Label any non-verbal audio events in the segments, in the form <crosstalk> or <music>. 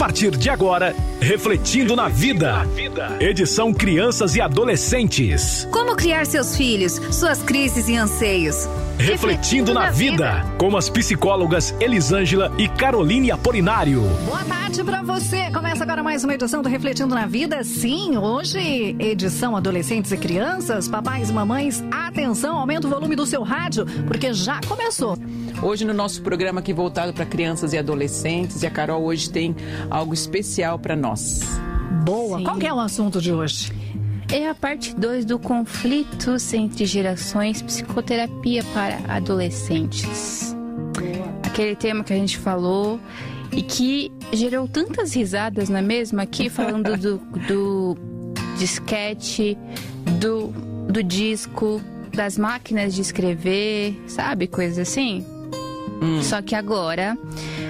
partir de agora, Refletindo na Vida. Edição Crianças e Adolescentes. Como criar seus filhos, suas crises e anseios. Refletindo na vida, com as psicólogas Elisângela e Caroline Apolinário. Boa tarde pra você. Começa agora mais uma edição do Refletindo na Vida. Sim, hoje, edição Adolescentes e Crianças. Papais e mamães, atenção, aumenta o volume do seu rádio, porque já começou. Hoje no nosso programa aqui voltado para crianças e adolescentes, e a Carol hoje tem algo especial para nós. Boa. Sim. Qual que é o assunto de hoje? É a parte 2 do Conflitos entre Gerações Psicoterapia para Adolescentes. Aquele tema que a gente falou e que gerou tantas risadas, não é mesmo? Aqui falando do, do disquete, do, do disco, das máquinas de escrever, sabe? Coisas assim. Hum. Só que agora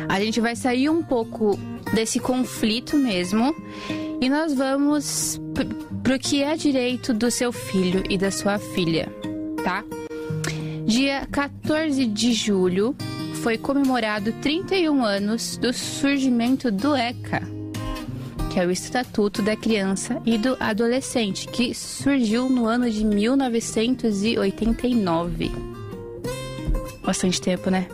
a gente vai sair um pouco desse conflito mesmo e nós vamos para o que é direito do seu filho e da sua filha, tá? Dia 14 de julho foi comemorado 31 anos do surgimento do ECA, que é o Estatuto da Criança e do Adolescente, que surgiu no ano de 1989. Bastante tempo, né?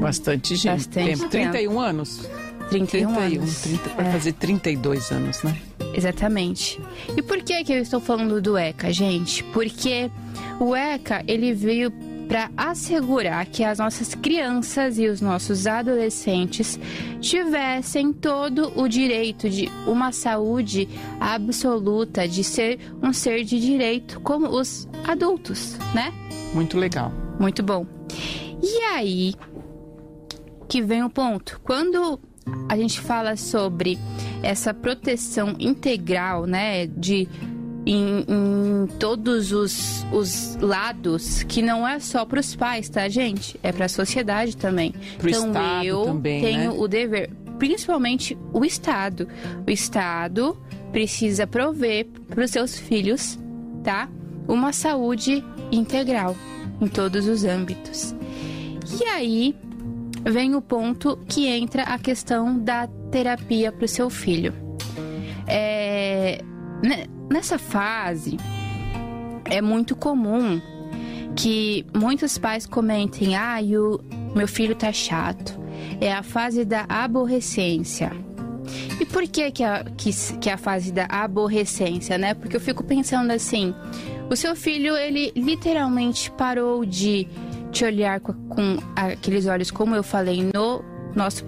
Bastante gente. Bastante tempo. 31 anos. 31, 31 anos. 30, vai é. fazer 32 anos, né? Exatamente. E por que que eu estou falando do ECA, gente? Porque o ECA, ele veio para assegurar que as nossas crianças e os nossos adolescentes tivessem todo o direito de uma saúde absoluta, de ser um ser de direito como os adultos, né? Muito legal. Muito bom. E aí que vem o ponto. Quando a gente fala sobre essa proteção integral, né, de em, em, todos os, os lados, que não é só para os pais, tá, gente? É para a sociedade também. Pro então Estado eu também, tenho né? o dever, principalmente o Estado. O Estado precisa prover para os seus filhos, tá? Uma saúde integral em todos os âmbitos. E aí, vem o ponto que entra a questão da terapia para o seu filho. É, nessa fase, é muito comum que muitos pais comentem: ah, o meu filho tá chato. É a fase da aborrecência. E por que que é, que, que é a fase da aborrecência, né? Porque eu fico pensando assim, o seu filho, ele literalmente parou de te olhar com, com aqueles olhos, como eu falei no nosso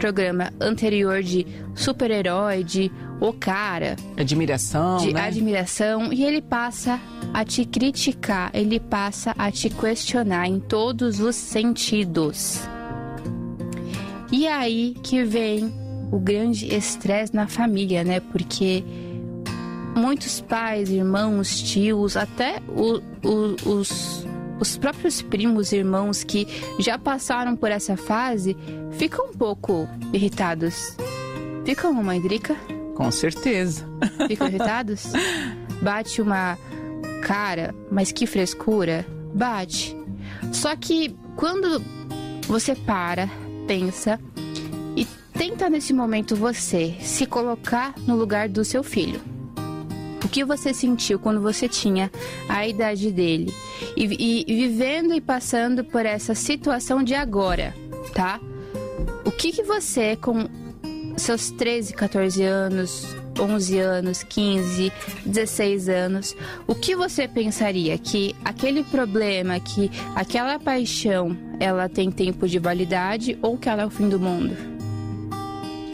programa anterior de super-herói, de o cara. Admiração. De né? admiração. E ele passa a te criticar, ele passa a te questionar em todos os sentidos. E aí que vem o grande estresse na família, né? Porque muitos pais, irmãos, tios, até o, o, os os próprios primos e irmãos que já passaram por essa fase ficam um pouco irritados. Ficam, mamãe Drica? Com certeza. <laughs> Ficam irritados? Bate uma cara, mas que frescura. Bate. Só que quando você para, pensa e tenta nesse momento você se colocar no lugar do seu filho. O que você sentiu quando você tinha a idade dele? E, e, vivendo e passando por essa situação de agora, tá? O que, que você, com seus 13, 14 anos, 11 anos, 15, 16 anos, o que você pensaria que aquele problema, que aquela paixão, ela tem tempo de validade ou que ela é o fim do mundo?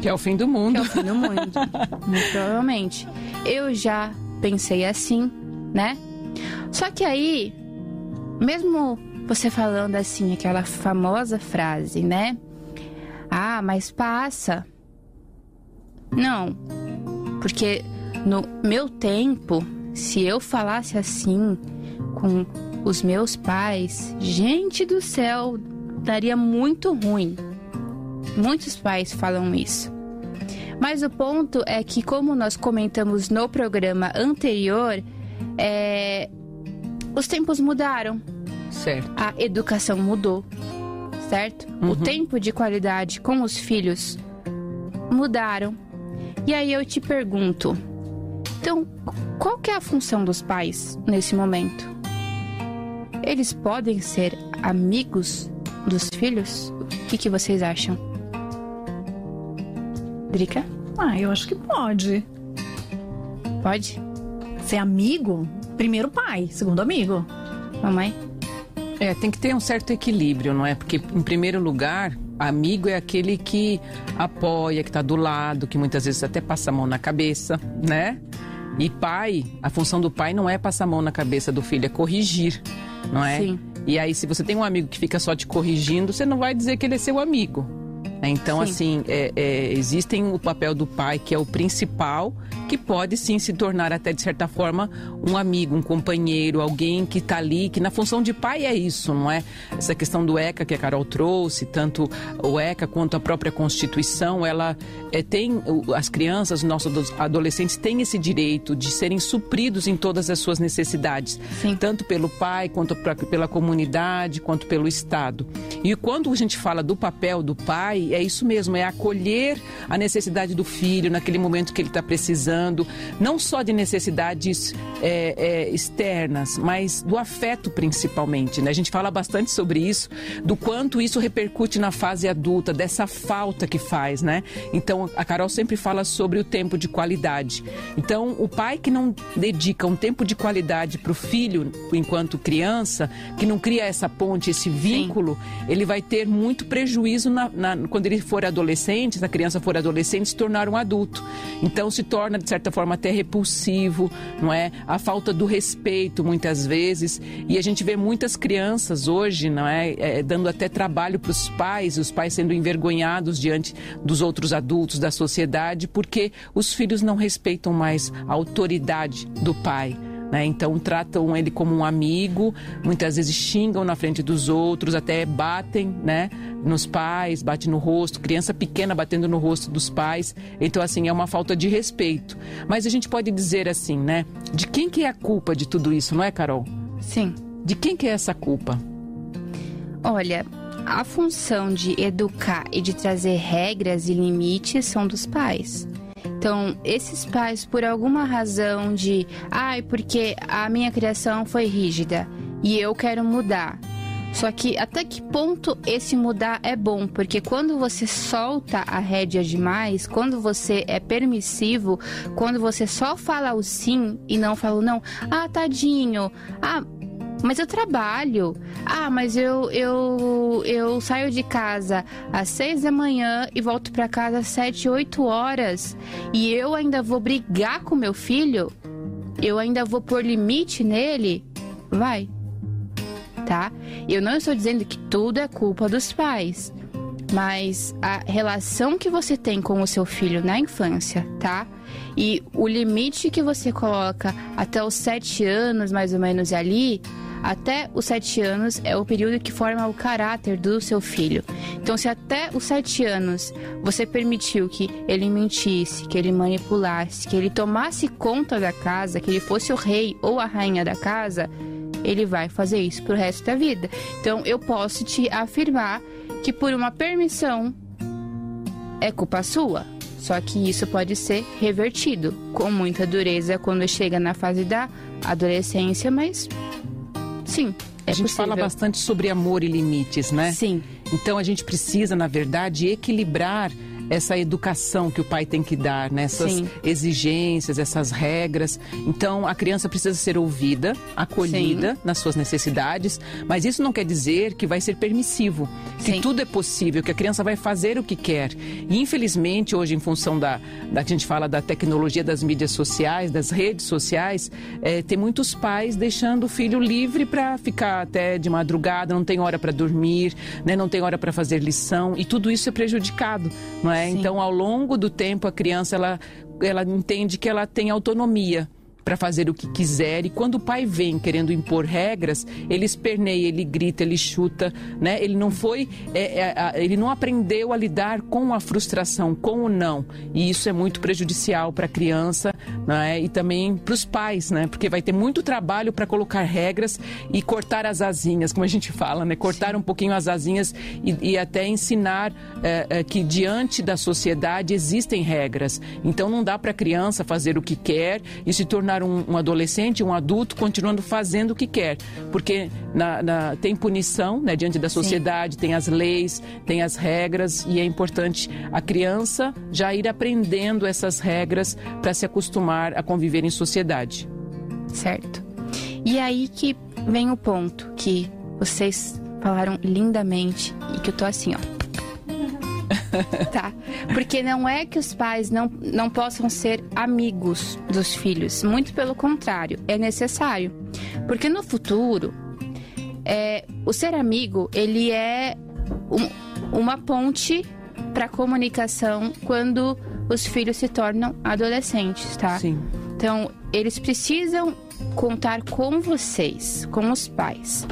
Que é o fim do mundo. Que é o fim do mundo. <laughs> Muito provavelmente. Eu já pensei assim, né? Só que aí, mesmo você falando assim, aquela famosa frase, né? Ah, mas passa. Não. Porque no meu tempo, se eu falasse assim com os meus pais, gente do céu, daria muito ruim. Muitos pais falam isso. Mas o ponto é que, como nós comentamos no programa anterior, é... os tempos mudaram. Certo. A educação mudou, certo? Uhum. O tempo de qualidade com os filhos mudaram. E aí eu te pergunto, então, qual que é a função dos pais nesse momento? Eles podem ser amigos dos filhos? O que, que vocês acham? Drica? Ah, eu acho que pode. Pode? Ser amigo, primeiro pai, segundo amigo. Mamãe? É, tem que ter um certo equilíbrio, não é? Porque, em primeiro lugar, amigo é aquele que apoia, que está do lado, que muitas vezes até passa a mão na cabeça, né? E pai, a função do pai não é passar a mão na cabeça do filho, é corrigir, não é? Sim. E aí, se você tem um amigo que fica só te corrigindo, você não vai dizer que ele é seu amigo. Então, Sim. assim, é, é, existem o papel do pai, que é o principal, que pode sim se tornar até, de certa forma, um amigo, um companheiro, alguém que está ali, que na função de pai é isso, não é? Essa questão do ECA que a Carol trouxe, tanto o ECA quanto a própria Constituição, ela é, tem, as crianças, os nossos adolescentes têm esse direito de serem supridos em todas as suas necessidades, Sim. tanto pelo pai, quanto pra- pela comunidade, quanto pelo Estado. E quando a gente fala do papel do pai, é isso mesmo, é acolher a necessidade do filho naquele momento que ele está precisando, não só de necessidades é, é, externas, mas do afeto principalmente. Né? A gente fala bastante sobre isso, do quanto isso repercute na fase adulta, dessa falta que faz, né? Então, a Carol sempre fala sobre o tempo de qualidade. Então, o pai que não dedica um tempo de qualidade para o filho enquanto criança, que não cria essa ponte, esse vínculo, ele vai ter muito prejuízo na- na- quando ele for adolescente, se a criança for adolescente, se tornar um adulto. Então, se torna, de certa forma, até repulsivo, não é? A falta do respeito, muitas vezes. E a gente vê muitas crianças hoje, não é? É, dando até trabalho para os pais, os pais sendo envergonhados diante dos outros adultos da sociedade, porque os filhos não respeitam mais a autoridade do pai. Né? Então tratam ele como um amigo, muitas vezes xingam na frente dos outros, até batem né? nos pais, batem no rosto, criança pequena batendo no rosto dos pais. Então, assim, é uma falta de respeito. Mas a gente pode dizer assim, né? De quem que é a culpa de tudo isso, não é, Carol? Sim. De quem que é essa culpa? Olha, a função de educar e de trazer regras e limites são dos pais. Então, esses pais, por alguma razão de, ai, porque a minha criação foi rígida e eu quero mudar. Só que até que ponto esse mudar é bom? Porque quando você solta a rédea demais, quando você é permissivo, quando você só fala o sim e não fala o não, ah, tadinho, ah, mas eu trabalho. Ah, mas eu, eu, eu saio de casa às seis da manhã e volto para casa às sete, oito horas. E eu ainda vou brigar com meu filho? Eu ainda vou pôr limite nele? Vai. Tá? Eu não estou dizendo que tudo é culpa dos pais. Mas a relação que você tem com o seu filho na infância, tá? E o limite que você coloca até os sete anos, mais ou menos ali, até os sete anos é o período que forma o caráter do seu filho. Então, se até os sete anos você permitiu que ele mentisse, que ele manipulasse, que ele tomasse conta da casa, que ele fosse o rei ou a rainha da casa, ele vai fazer isso pro resto da vida. Então, eu posso te afirmar que por uma permissão é culpa sua. Só que isso pode ser revertido com muita dureza quando chega na fase da adolescência, mas sim, é a gente possível. fala bastante sobre amor e limites, né? Sim, Então a gente precisa, na verdade, equilibrar essa educação que o pai tem que dar, né? essas Sim. exigências, essas regras. Então a criança precisa ser ouvida, acolhida nas suas necessidades, mas isso não quer dizer que vai ser permissivo, que Sim. tudo é possível, que a criança vai fazer o que quer. E infelizmente hoje, em função da, da a gente fala da tecnologia das mídias sociais, das redes sociais, eh, tem muitos pais deixando o filho livre para ficar até de madrugada, não tem hora para dormir, né? não tem hora para fazer lição e tudo isso é prejudicado, não é? Sim. Então, ao longo do tempo, a criança ela, ela entende que ela tem autonomia. Para fazer o que quiser. E quando o pai vem querendo impor regras, ele esperneia, ele grita, ele chuta, né? Ele não foi, é, é, ele não aprendeu a lidar com a frustração, com o não. E isso é muito prejudicial para a criança, né? E também para os pais, né? Porque vai ter muito trabalho para colocar regras e cortar as asinhas, como a gente fala, né? Cortar um pouquinho as asinhas e, e até ensinar é, é, que diante da sociedade existem regras. Então não dá para a criança fazer o que quer e se tornar um, um, adolescente, um adulto, continuando fazendo o que quer. Porque na, na, tem punição né, diante da sociedade, Sim. tem as leis, tem as regras e é importante a criança já ir aprendendo essas regras para se acostumar a conviver em sociedade. Certo. E aí que vem o ponto que vocês falaram lindamente e que eu tô assim, ó. <laughs> tá? Porque não é que os pais não, não possam ser amigos dos filhos, muito pelo contrário, é necessário. Porque no futuro, é, o ser amigo, ele é um, uma ponte para comunicação quando os filhos se tornam adolescentes, tá? Sim. Então, eles precisam contar com vocês, com os pais.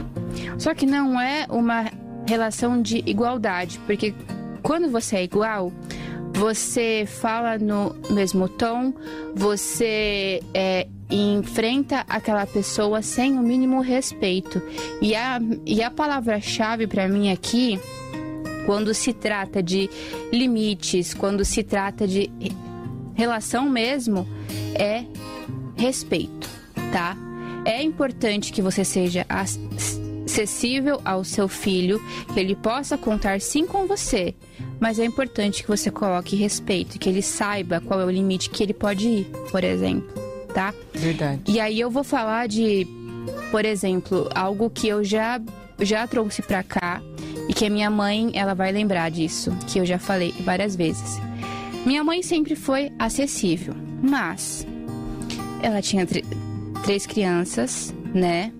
Só que não é uma relação de igualdade, porque quando você é igual, você fala no mesmo tom, você é, enfrenta aquela pessoa sem o mínimo respeito. E a, e a palavra-chave para mim aqui, quando se trata de limites, quando se trata de relação mesmo, é respeito, tá? É importante que você seja acessível ao seu filho, que ele possa contar sim com você, mas é importante que você coloque respeito, que ele saiba qual é o limite que ele pode ir, por exemplo, tá? Verdade. E aí eu vou falar de, por exemplo, algo que eu já já trouxe para cá e que a minha mãe, ela vai lembrar disso, que eu já falei várias vezes. Minha mãe sempre foi acessível, mas ela tinha três crianças, né?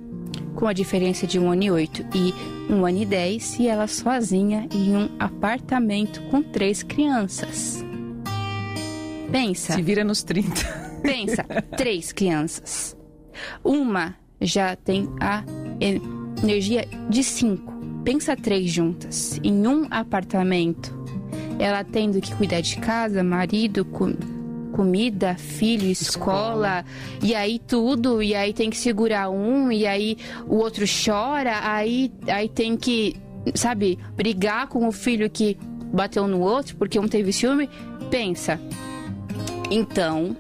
Com a diferença de um ano e oito e um ano e dez, e ela sozinha em um apartamento com três crianças. Pensa. Se vira nos 30. Pensa, <laughs> três crianças. Uma já tem a energia de cinco. Pensa três juntas em um apartamento. Ela tendo que cuidar de casa, marido, comida, filho, escola, escola, e aí tudo, e aí tem que segurar um, e aí o outro chora, aí, aí tem que, sabe, brigar com o filho que bateu no outro porque um teve ciúme. Pensa. Então,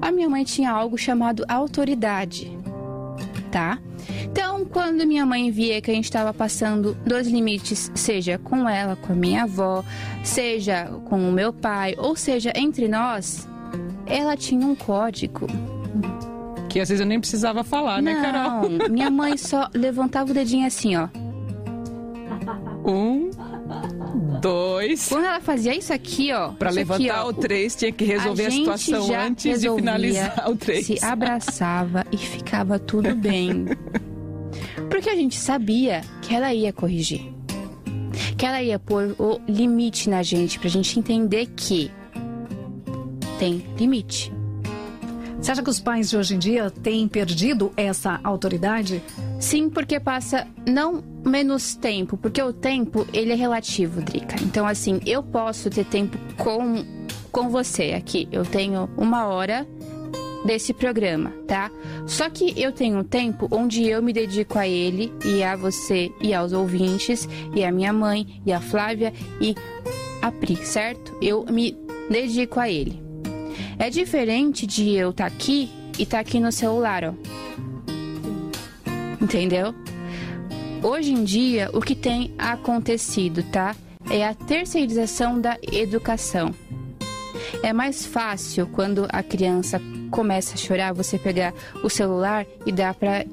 a minha mãe tinha algo chamado autoridade, tá? Então, quando minha mãe via que a gente estava passando dos limites, seja com ela, com a minha avó, seja com o meu pai, ou seja, entre nós, ela tinha um código. Que às vezes eu nem precisava falar, né, Não, né, Carol? <laughs> Minha mãe só levantava o dedinho assim, ó. Um, dois. Quando ela fazia isso aqui, ó. Pra levantar aqui, ó, o três, tinha que resolver a, a situação antes de finalizar o três. Se abraçava e ficava tudo bem. <laughs> Porque a gente sabia que ela ia corrigir. Que ela ia pôr o limite na gente, pra gente entender que tem limite. Você acha que os pais de hoje em dia têm perdido essa autoridade? Sim, porque passa não menos tempo, porque o tempo ele é relativo, Drica. Então assim, eu posso ter tempo com com você aqui. Eu tenho uma hora desse programa, tá? Só que eu tenho um tempo onde eu me dedico a ele e a você e aos ouvintes e a minha mãe e a Flávia e a Pri, certo? Eu me dedico a ele. É diferente de eu estar tá aqui e estar tá aqui no celular, ó. Entendeu? Hoje em dia, o que tem acontecido, tá? É a terceirização da educação. É mais fácil quando a criança começa a chorar, você pegar o celular e dar para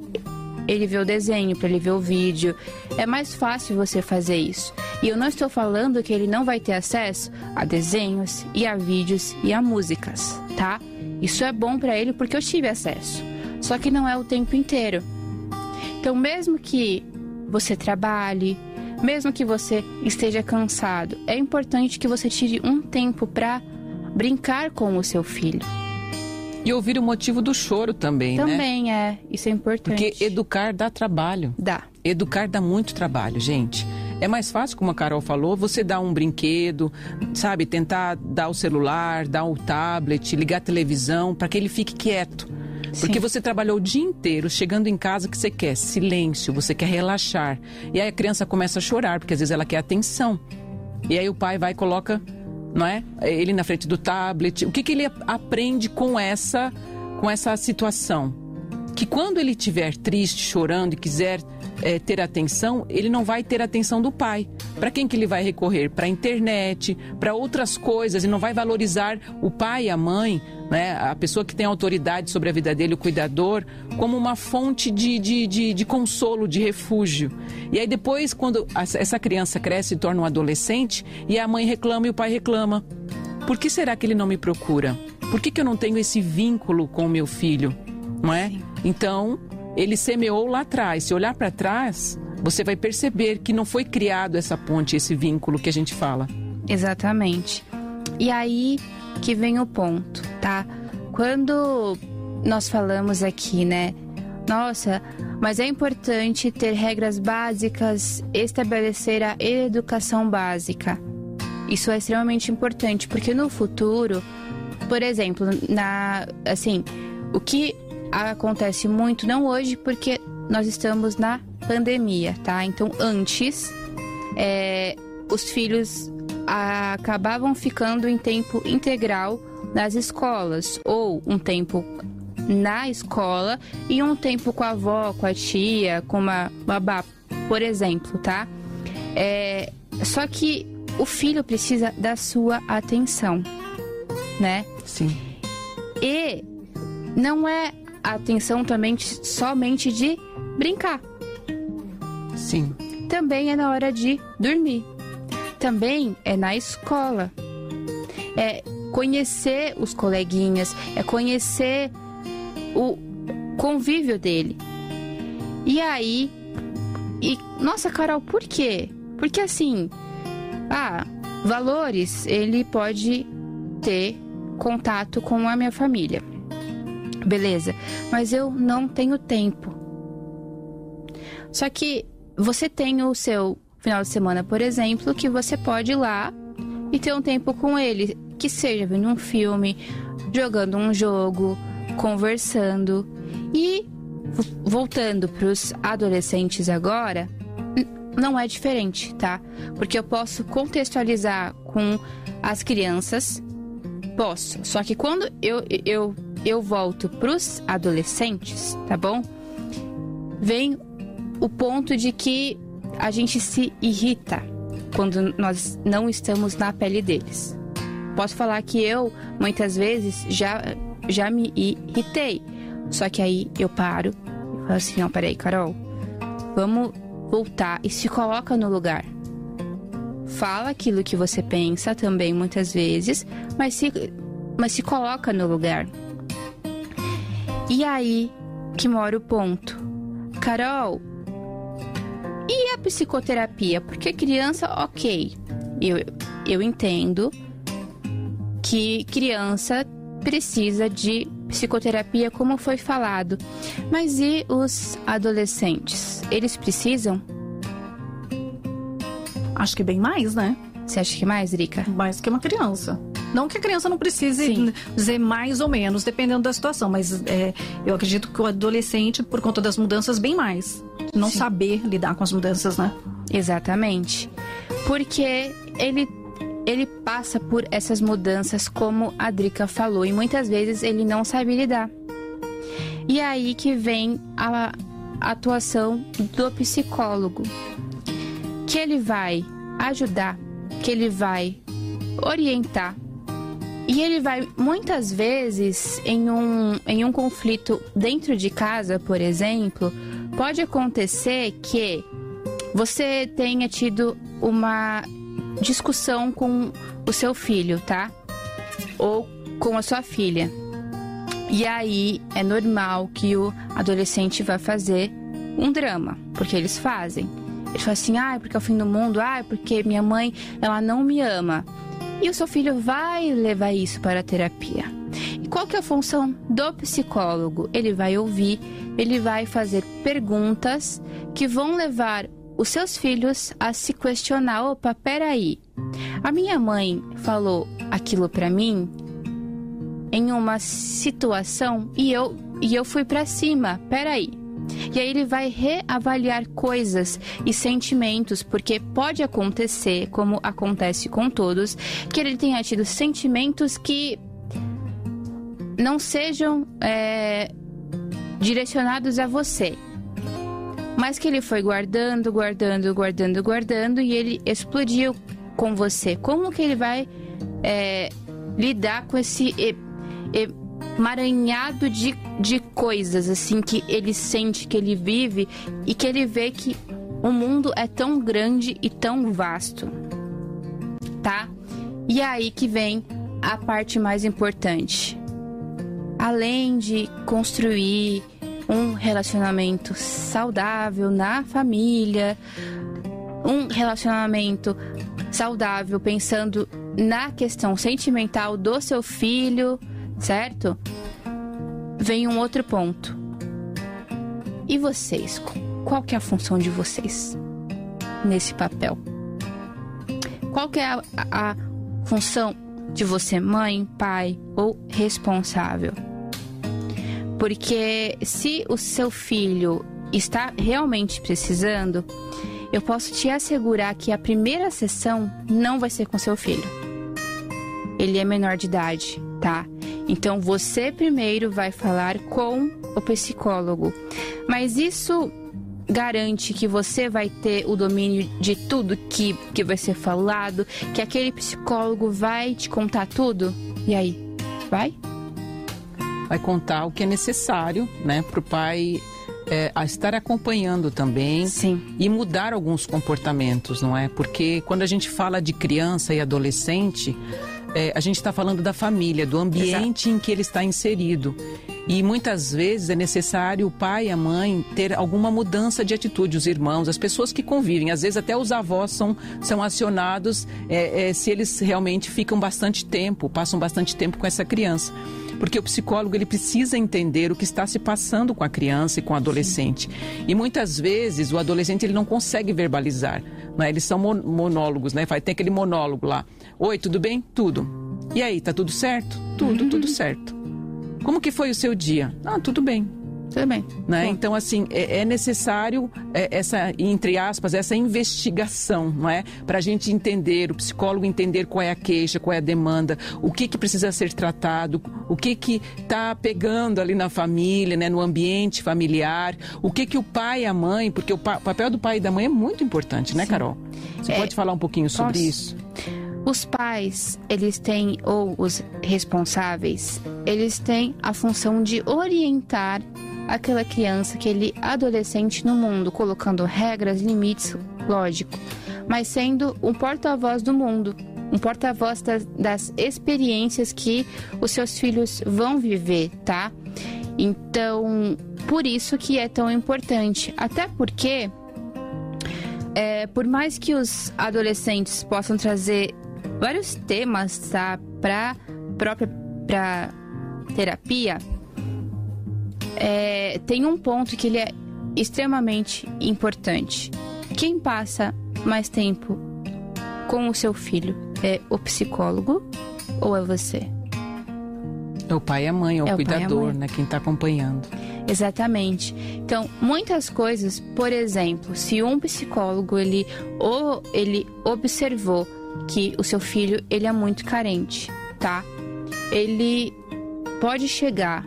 ele ver o desenho, para ele ver o vídeo. É mais fácil você fazer isso. E eu não estou falando que ele não vai ter acesso a desenhos e a vídeos e a músicas, tá? Isso é bom para ele porque eu tive acesso. Só que não é o tempo inteiro. Então, mesmo que você trabalhe, mesmo que você esteja cansado, é importante que você tire um tempo para brincar com o seu filho. E ouvir o motivo do choro também, né? Também é, isso é importante. Porque educar dá trabalho. Dá. Educar dá muito trabalho, gente. É mais fácil, como a Carol falou, você dar um brinquedo, sabe? Tentar dar o celular, dar o tablet, ligar a televisão, para que ele fique quieto. Porque Sim. você trabalhou o dia inteiro, chegando em casa que você quer silêncio, você quer relaxar. E aí a criança começa a chorar, porque às vezes ela quer atenção. E aí o pai vai e coloca, não é? Ele na frente do tablet. O que, que ele aprende com essa, com essa situação? Que quando ele estiver triste, chorando e quiser é, ter atenção, ele não vai ter atenção do pai. Para quem que ele vai recorrer? Para a internet, para outras coisas, e não vai valorizar o pai e a mãe, né? a pessoa que tem autoridade sobre a vida dele, o cuidador, como uma fonte de, de, de, de consolo, de refúgio. E aí depois, quando essa criança cresce e torna um adolescente, e a mãe reclama e o pai reclama. Por que será que ele não me procura? Por que, que eu não tenho esse vínculo com o meu filho? Não é? Então, ele semeou lá atrás. Se olhar para trás, você vai perceber que não foi criado essa ponte, esse vínculo que a gente fala. Exatamente. E aí que vem o ponto, tá? Quando nós falamos aqui, né? Nossa, mas é importante ter regras básicas, estabelecer a educação básica. Isso é extremamente importante, porque no futuro, por exemplo, na assim, o que acontece muito, não hoje, porque nós estamos na pandemia, tá? Então, antes, é, os filhos acabavam ficando em tempo integral nas escolas, ou um tempo na escola e um tempo com a avó, com a tia, com uma babá, por exemplo, tá? É, só que o filho precisa da sua atenção, né? Sim. E não é atenção também somente de brincar. Sim. Também é na hora de dormir. Também é na escola. É conhecer os coleguinhas, é conhecer o convívio dele. E aí, e nossa, Carol, por quê? Porque assim, ah, valores, ele pode ter contato com a minha família. Beleza, mas eu não tenho tempo. Só que você tem o seu final de semana, por exemplo, que você pode ir lá e ter um tempo com ele, que seja vendo um filme, jogando um jogo, conversando. E voltando para os adolescentes agora, não é diferente, tá? Porque eu posso contextualizar com as crianças, posso. Só que quando eu, eu, eu volto para os adolescentes, tá bom? Vem o ponto de que a gente se irrita quando nós não estamos na pele deles. Posso falar que eu, muitas vezes, já, já me irritei. Só que aí eu paro e falo assim: não, peraí, Carol, vamos voltar e se coloca no lugar. Fala aquilo que você pensa também, muitas vezes, mas se, mas se coloca no lugar. E aí que mora o ponto. Carol, psicoterapia? Porque criança, ok. Eu, eu entendo que criança precisa de psicoterapia, como foi falado. Mas e os adolescentes? Eles precisam? Acho que bem mais, né? Você acha que mais, Rica? Mais que uma criança. Não que a criança não precise Sim. dizer mais ou menos, dependendo da situação, mas é, eu acredito que o adolescente, por conta das mudanças, bem mais. Não Sim. saber lidar com as mudanças, né? Exatamente. Porque ele ele passa por essas mudanças, como a Drica falou, e muitas vezes ele não sabe lidar. E aí que vem a atuação do psicólogo, que ele vai ajudar, que ele vai orientar. E ele vai muitas vezes em um, em um conflito dentro de casa, por exemplo, pode acontecer que você tenha tido uma discussão com o seu filho, tá? Ou com a sua filha. E aí é normal que o adolescente vá fazer um drama, porque eles fazem. Ele fala assim: "Ah, porque é o fim do mundo, ah, porque minha mãe, ela não me ama". E o seu filho vai levar isso para a terapia. E qual que é a função do psicólogo? Ele vai ouvir, ele vai fazer perguntas que vão levar os seus filhos a se questionar: opa, peraí, a minha mãe falou aquilo para mim em uma situação e eu, e eu fui para cima, peraí. E aí ele vai reavaliar coisas e sentimentos, porque pode acontecer, como acontece com todos, que ele tenha tido sentimentos que não sejam é, direcionados a você, mas que ele foi guardando, guardando, guardando, guardando e ele explodiu com você. Como que ele vai é, lidar com esse emaranhado de, de coisas assim que ele sente, que ele vive e que ele vê que o mundo é tão grande e tão vasto, tá? E é aí que vem a parte mais importante além de construir um relacionamento saudável na família, um relacionamento saudável pensando na questão sentimental do seu filho, certo? Vem um outro ponto. E vocês? Qual que é a função de vocês nesse papel? Qual que é a, a, função de você, mãe, pai ou responsável? Porque se o seu filho está realmente precisando, eu posso te assegurar que a primeira sessão não vai ser com seu filho. Ele é menor de idade, tá? Então você primeiro vai falar com o psicólogo. Mas isso garante que você vai ter o domínio de tudo que, que vai ser falado, que aquele psicólogo vai te contar tudo? E aí? Vai? Vai contar o que é necessário, né, para o pai é, a estar acompanhando também Sim. e mudar alguns comportamentos, não é? Porque quando a gente fala de criança e adolescente, é, a gente está falando da família, do ambiente Exato. em que ele está inserido. E muitas vezes é necessário o pai e a mãe ter alguma mudança de atitude, os irmãos, as pessoas que convivem. Às vezes até os avós são, são acionados é, é, se eles realmente ficam bastante tempo, passam bastante tempo com essa criança porque o psicólogo ele precisa entender o que está se passando com a criança e com o adolescente. E muitas vezes o adolescente ele não consegue verbalizar, né? Eles são monólogos, né? Tem aquele monólogo lá. Oi, tudo bem? Tudo. E aí, tá tudo certo? Tudo, tudo certo. Como que foi o seu dia? Ah, tudo bem. Também. Né? Então, assim, é, é necessário é, essa, entre aspas, essa investigação, não é? Para a gente entender, o psicólogo entender qual é a queixa, qual é a demanda, o que, que precisa ser tratado, o que que está pegando ali na família, né? no ambiente familiar, o que que o pai e a mãe, porque o, pa, o papel do pai e da mãe é muito importante, né, Sim. Carol? Você é, pode falar um pouquinho sobre posso? isso? Os pais, eles têm, ou os responsáveis, eles têm a função de orientar aquela criança, aquele adolescente no mundo, colocando regras, limites, lógico, mas sendo um porta-voz do mundo, um porta-voz das, das experiências que os seus filhos vão viver, tá? Então, por isso que é tão importante, até porque é, por mais que os adolescentes possam trazer vários temas tá, para própria pra terapia, é, tem um ponto que ele é extremamente importante. Quem passa mais tempo com o seu filho é o psicólogo ou é você? É o pai e a mãe, é o, é o cuidador, né? Quem está acompanhando. Exatamente. Então, muitas coisas, por exemplo, se um psicólogo ele ou ele observou que o seu filho ele é muito carente, tá? Ele pode chegar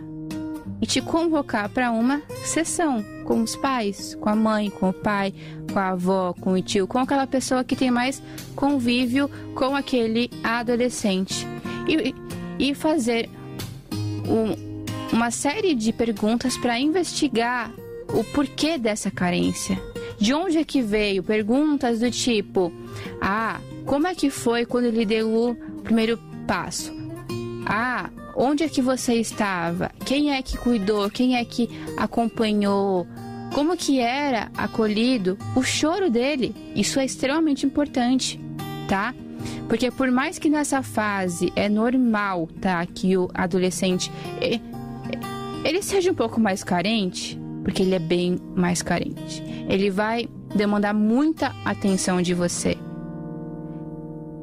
e te convocar para uma sessão com os pais, com a mãe, com o pai, com a avó, com o tio, com aquela pessoa que tem mais convívio com aquele adolescente e, e fazer um, uma série de perguntas para investigar o porquê dessa carência. De onde é que veio? Perguntas do tipo: Ah, como é que foi quando ele deu o primeiro passo? Ah, onde é que você estava? Quem é que cuidou? Quem é que acompanhou? Como que era acolhido o choro dele? Isso é extremamente importante, tá? Porque por mais que nessa fase é normal, tá, que o adolescente ele seja um pouco mais carente, porque ele é bem mais carente. Ele vai demandar muita atenção de você.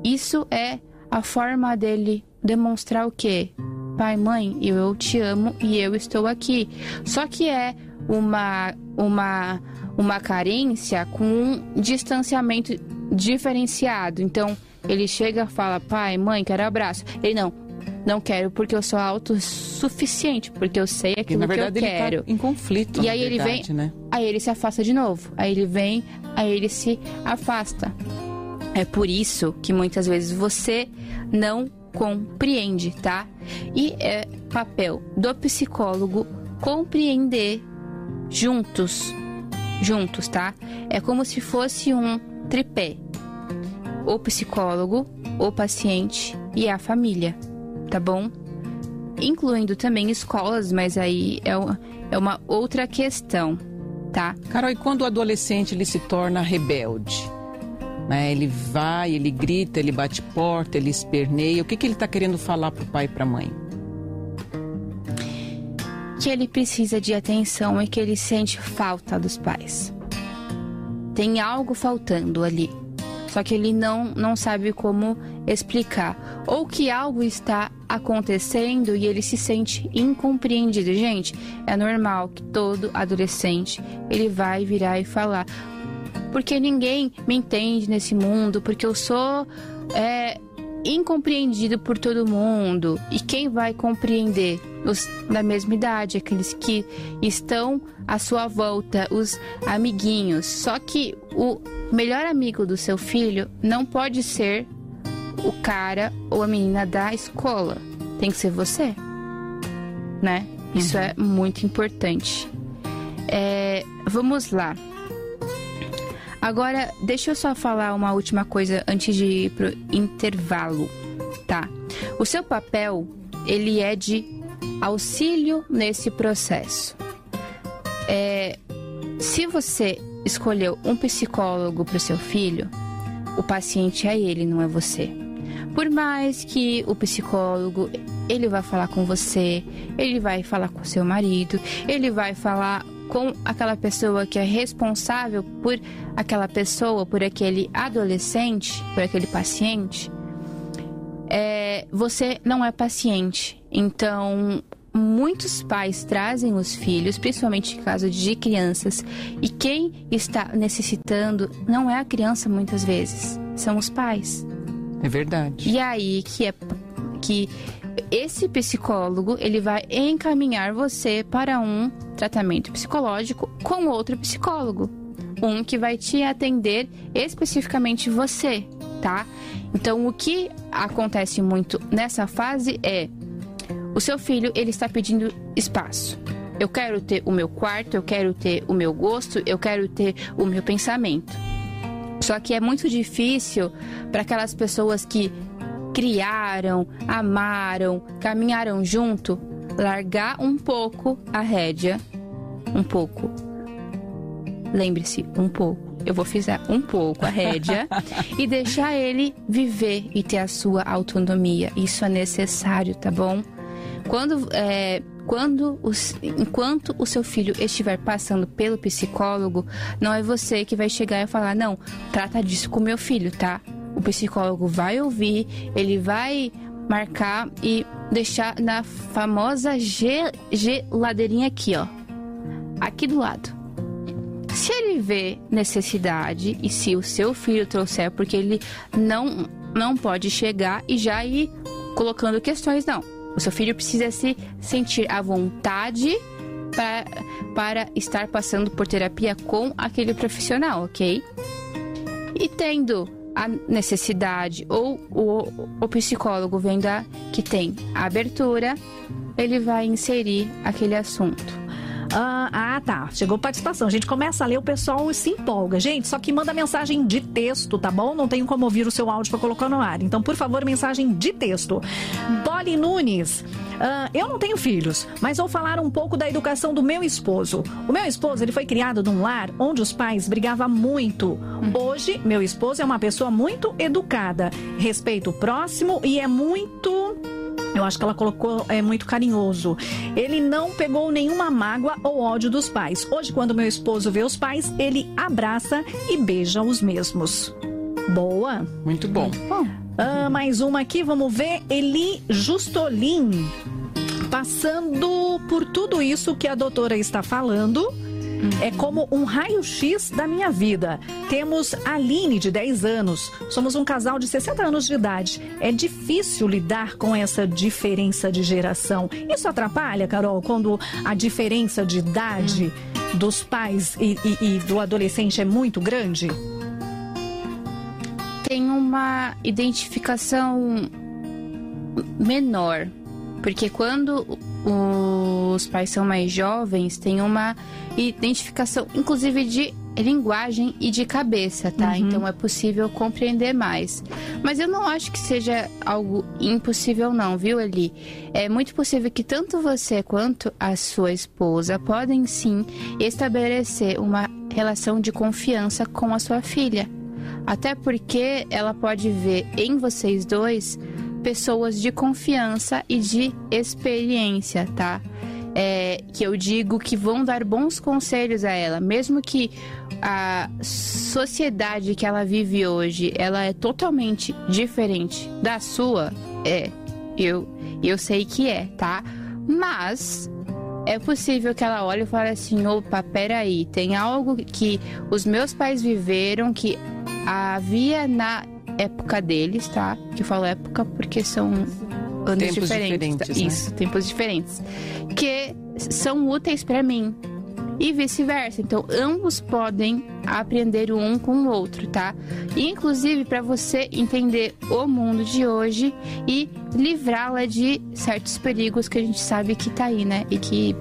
Isso é a forma dele demonstrar o quê? Pai, mãe, eu, eu te amo e eu estou aqui. Só que é uma uma uma carência com um distanciamento diferenciado. Então, ele chega e fala: "Pai, mãe, quero abraço". Ele não, não quero porque eu sou autossuficiente, porque eu sei aquilo verdade, que eu quero. Ele tá em conflito, e aí ele vem, né? aí ele se afasta de novo. Aí ele vem, aí ele se afasta. É por isso que muitas vezes você não compreende, tá? E é papel do psicólogo compreender juntos, juntos, tá? É como se fosse um tripé. O psicólogo, o paciente e a família, tá bom? Incluindo também escolas, mas aí é, uma- é uma outra questão, tá? Carol, e quando o adolescente ele se torna rebelde? Né? Ele vai, ele grita, ele bate porta, ele esperneia. O que, que ele está querendo falar pro pai e pra mãe? que ele precisa de atenção e que ele sente falta dos pais. Tem algo faltando ali. Só que ele não, não sabe como explicar. Ou que algo está acontecendo e ele se sente incompreendido. Gente, é normal que todo adolescente ele vai virar e falar. Porque ninguém me entende nesse mundo, porque eu sou é, incompreendido por todo mundo. E quem vai compreender? Os da mesma idade, aqueles que estão à sua volta, os amiguinhos. Só que o melhor amigo do seu filho não pode ser o cara ou a menina da escola. Tem que ser você. Né? Isso é muito importante. É, vamos lá. Agora, deixa eu só falar uma última coisa antes de ir pro intervalo, tá? O seu papel, ele é de auxílio nesse processo. É, se você escolheu um psicólogo para o seu filho, o paciente é ele, não é você. Por mais que o psicólogo ele vai falar com você, ele vai falar com seu marido, ele vai falar com aquela pessoa que é responsável por aquela pessoa, por aquele adolescente, por aquele paciente, é, você não é paciente. Então, muitos pais trazem os filhos, principalmente em caso de crianças, e quem está necessitando não é a criança muitas vezes, são os pais. É verdade. E aí que é que esse psicólogo ele vai encaminhar você para um tratamento psicológico com outro psicólogo, um que vai te atender especificamente você, tá? Então o que acontece muito nessa fase é o seu filho ele está pedindo espaço. Eu quero ter o meu quarto, eu quero ter o meu gosto, eu quero ter o meu pensamento. Só que é muito difícil para aquelas pessoas que criaram, amaram, caminharam junto, largar um pouco a rédea, um pouco. Lembre-se, um pouco. Eu vou fizer um pouco a rédea <laughs> e deixar ele viver e ter a sua autonomia. Isso é necessário, tá bom? Quando, é, quando os, enquanto o seu filho estiver passando pelo psicólogo, não é você que vai chegar e falar, não, trata disso com meu filho, tá? O psicólogo vai ouvir, ele vai marcar e deixar na famosa ge- geladeirinha aqui, ó. Aqui do lado. Se ele vê necessidade e se o seu filho trouxer, porque ele não, não pode chegar e já ir colocando questões, não. O seu filho precisa se sentir à vontade para, para estar passando por terapia com aquele profissional, ok? E tendo a necessidade ou o, o psicólogo vendo a- que tem a abertura, ele vai inserir aquele assunto. Ah, ah, tá. Chegou participação. A gente começa a ler, o pessoal se empolga. Gente, só que manda mensagem de texto, tá bom? Não tenho como ouvir o seu áudio para colocar no ar. Então, por favor, mensagem de texto. Dolly Nunes. Uh, eu não tenho filhos, mas vou falar um pouco da educação do meu esposo. O meu esposo, ele foi criado num lar onde os pais brigavam muito. Hoje, meu esposo é uma pessoa muito educada, respeita o próximo e é muito eu acho que ela colocou é muito carinhoso. Ele não pegou nenhuma mágoa ou ódio dos pais. Hoje, quando meu esposo vê os pais, ele abraça e beija os mesmos. Boa. Muito bom. bom. Ah, mais uma aqui, vamos ver. Eli Justolin. Passando por tudo isso que a doutora está falando, é como um raio-x da minha vida. Temos a Aline, de 10 anos. Somos um casal de 60 anos de idade. É difícil lidar com essa diferença de geração. Isso atrapalha, Carol, quando a diferença de idade dos pais e, e, e do adolescente é muito grande? Tem uma identificação menor. Porque quando os pais são mais jovens, tem uma identificação, inclusive de linguagem e de cabeça, tá? Uhum. Então é possível compreender mais. Mas eu não acho que seja algo impossível, não, viu, Eli? É muito possível que tanto você quanto a sua esposa podem sim estabelecer uma relação de confiança com a sua filha. Até porque ela pode ver em vocês dois pessoas de confiança e de experiência, tá? é, que eu digo que vão dar bons conselhos a ela, mesmo que a sociedade que ela vive hoje, ela é totalmente diferente da sua, é, eu, eu sei que é, tá? Mas é possível que ela olhe e fale assim: opa, peraí, tem algo que os meus pais viveram que havia na época deles, tá? Que eu falo época porque são anos tempos diferentes. diferentes né? Isso, tempos diferentes. Que são úteis para mim. E vice-versa. Então, ambos podem aprender um com o outro, tá? E, inclusive, para você entender o mundo de hoje e livrá-la de certos perigos que a gente sabe que tá aí, né? E que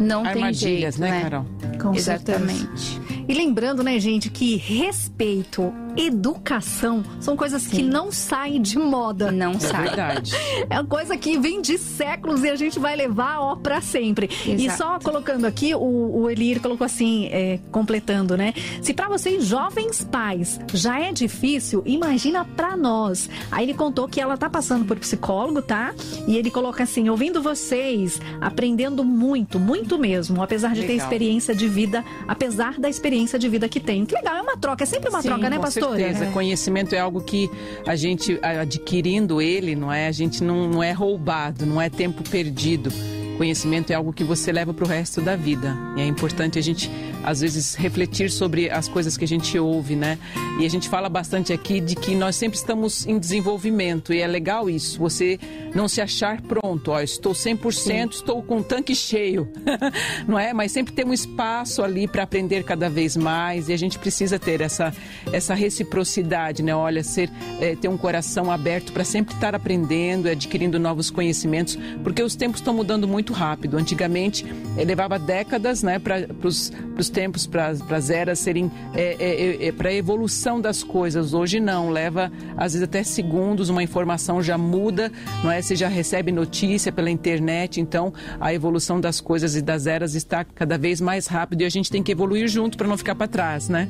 não tem jeito, né, né? Carol? Com Exatamente. Certeza. E lembrando, né, gente, que respeito, educação são coisas Sim. que não saem de moda. Não é sai. Verdade. <laughs> É uma coisa que vem de séculos e a gente vai levar, ó, pra sempre. Exato. E só colocando aqui, o, o Elir colocou assim, é, completando, né? Se para vocês, jovens pais, já é difícil, imagina para nós. Aí ele contou que ela tá passando por psicólogo, tá? E ele coloca assim, ouvindo vocês, aprendendo muito, muito mesmo, apesar de legal. ter experiência de vida, apesar da experiência experiência de vida que tem. Que legal, é uma troca, é sempre uma Sim, troca, né, pastor? Certeza. É. Conhecimento é algo que a gente, adquirindo ele, não é? A gente não, não é roubado, não é tempo perdido. Conhecimento é algo que você leva para o resto da vida. E é importante a gente, às vezes, refletir sobre as coisas que a gente ouve, né? E a gente fala bastante aqui de que nós sempre estamos em desenvolvimento. E é legal isso, você não se achar pronto. Ó, estou 100%, Sim. estou com o tanque cheio. <laughs> não é? Mas sempre tem um espaço ali para aprender cada vez mais. E a gente precisa ter essa, essa reciprocidade, né? Olha, ser, é, ter um coração aberto para sempre estar aprendendo, adquirindo novos conhecimentos. Porque os tempos estão mudando muito muito rápido. Antigamente eh, levava décadas né, para os tempos, para as eras serem é, é, é, para a evolução das coisas. Hoje não, leva às vezes até segundos, uma informação já muda, não é? Você já recebe notícia pela internet, então a evolução das coisas e das eras está cada vez mais rápido e a gente tem que evoluir junto para não ficar para trás, né?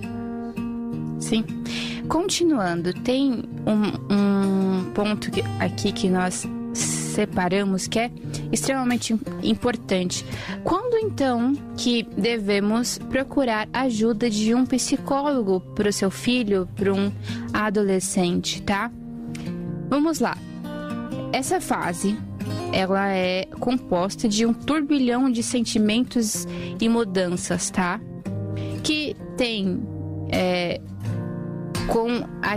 Sim. Continuando, tem um, um ponto que, aqui que nós separamos que é extremamente importante. Quando então que devemos procurar ajuda de um psicólogo para o seu filho, para um adolescente, tá? Vamos lá. Essa fase ela é composta de um turbilhão de sentimentos e mudanças, tá? Que tem é, com a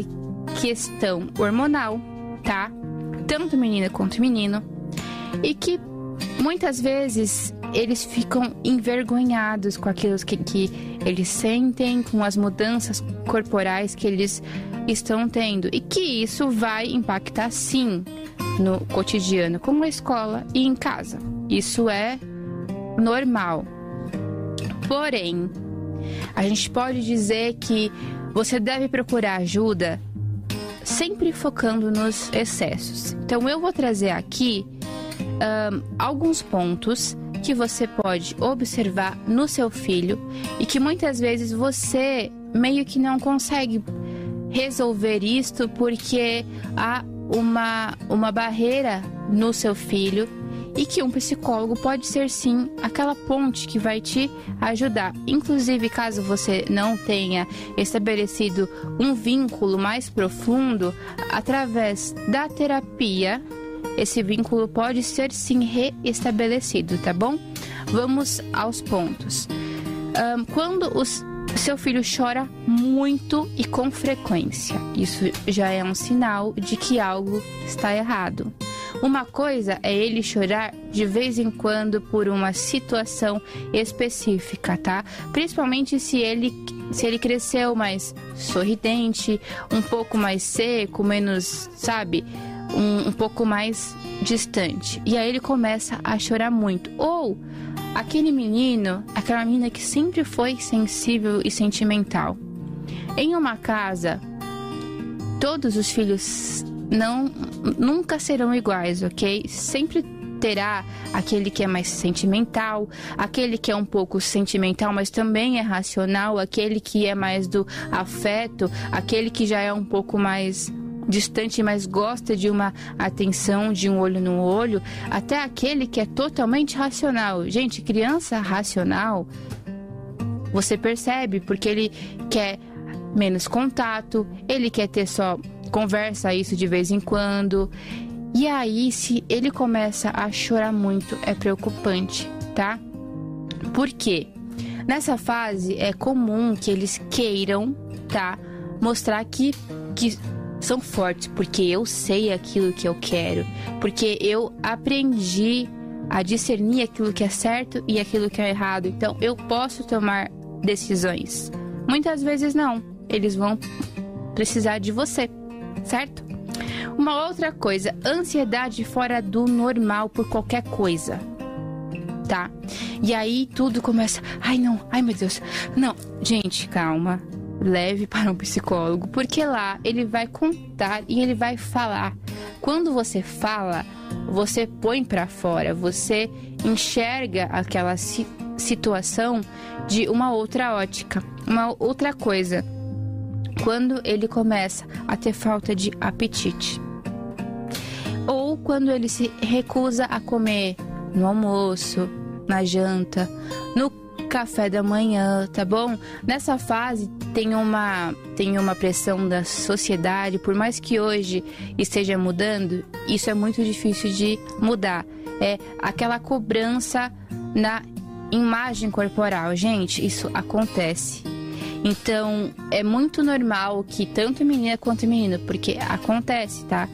questão hormonal, tá? Tanto menina quanto menino, e que muitas vezes eles ficam envergonhados com aquilo que, que eles sentem, com as mudanças corporais que eles estão tendo, e que isso vai impactar sim no cotidiano, como na escola e em casa. Isso é normal. Porém, a gente pode dizer que você deve procurar ajuda sempre focando nos excessos. Então eu vou trazer aqui um, alguns pontos que você pode observar no seu filho e que muitas vezes você meio que não consegue resolver isto porque há uma, uma barreira no seu filho e que um psicólogo pode ser sim aquela ponte que vai te ajudar. Inclusive, caso você não tenha estabelecido um vínculo mais profundo, através da terapia, esse vínculo pode ser sim reestabelecido, tá bom? Vamos aos pontos. Um, quando os seu filho chora muito e com frequência. Isso já é um sinal de que algo está errado. Uma coisa é ele chorar de vez em quando por uma situação específica, tá? Principalmente se ele se ele cresceu mais sorridente, um pouco mais seco, menos, sabe, um, um pouco mais distante. E aí ele começa a chorar muito. Ou aquele menino, aquela menina que sempre foi sensível e sentimental. Em uma casa, todos os filhos não nunca serão iguais, ok? Sempre terá aquele que é mais sentimental, aquele que é um pouco sentimental, mas também é racional, aquele que é mais do afeto, aquele que já é um pouco mais distante, mas gosta de uma atenção, de um olho no olho, até aquele que é totalmente racional. Gente, criança racional, você percebe, porque ele quer menos contato, ele quer ter só conversa isso de vez em quando. E aí, se ele começa a chorar muito, é preocupante, tá? Por quê? Nessa fase é comum que eles queiram, tá? Mostrar que, que são fortes, porque eu sei aquilo que eu quero, porque eu aprendi a discernir aquilo que é certo e aquilo que é errado. Então eu posso tomar decisões. Muitas vezes não. Eles vão precisar de você certo? Uma outra coisa, ansiedade fora do normal por qualquer coisa. Tá? E aí tudo começa. Ai não, ai meu Deus. Não, gente, calma. Leve para um psicólogo, porque lá ele vai contar e ele vai falar. Quando você fala, você põe para fora, você enxerga aquela si situação de uma outra ótica, uma outra coisa quando ele começa a ter falta de apetite. Ou quando ele se recusa a comer no almoço, na janta, no café da manhã, tá bom? Nessa fase tem uma tem uma pressão da sociedade, por mais que hoje esteja mudando, isso é muito difícil de mudar. É aquela cobrança na imagem corporal, gente, isso acontece. Então, é muito normal que tanto menina quanto menino, porque acontece, tá?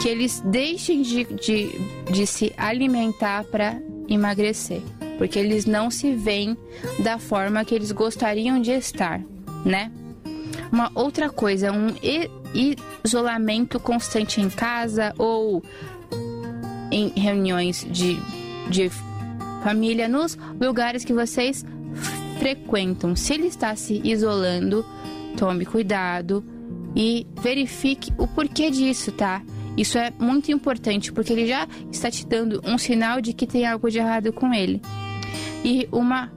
Que eles deixem de, de, de se alimentar para emagrecer. Porque eles não se veem da forma que eles gostariam de estar, né? Uma outra coisa, um isolamento constante em casa ou em reuniões de, de família nos lugares que vocês frequentam. Se ele está se isolando, tome cuidado e verifique o porquê disso, tá? Isso é muito importante porque ele já está te dando um sinal de que tem algo de errado com ele. E uma